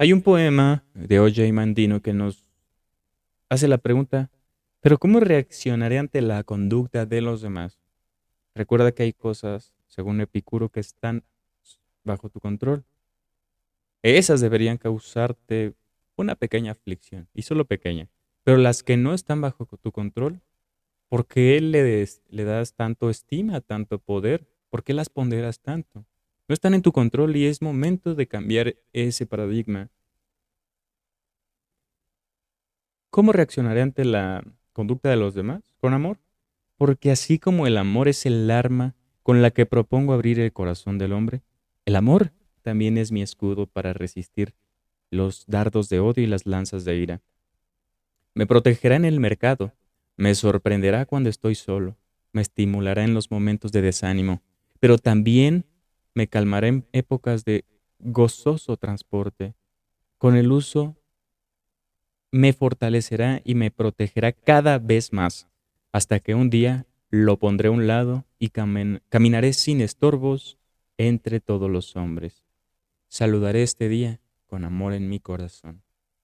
Hay un poema de O.J. Mandino que nos hace la pregunta, ¿pero cómo reaccionaré ante la conducta de los demás? Recuerda que hay cosas, según Epicuro, que están bajo tu control. Esas deberían causarte una pequeña aflicción, y solo pequeña. Pero las que no están bajo tu control, ¿por qué le, le das tanto estima, tanto poder? ¿Por qué las ponderas tanto? No están en tu control y es momento de cambiar ese paradigma. ¿Cómo reaccionaré ante la conducta de los demás? Con amor. Porque así como el amor es el arma con la que propongo abrir el corazón del hombre, el amor también es mi escudo para resistir los dardos de odio y las lanzas de ira. Me protegerá en el mercado, me sorprenderá cuando estoy solo, me estimulará en los momentos de desánimo, pero también me calmará en épocas de gozoso transporte. Con el uso me fortalecerá y me protegerá cada vez más, hasta que un día lo pondré a un lado y caminaré sin estorbos entre todos los hombres. Saludaré este día con amor en mi corazón.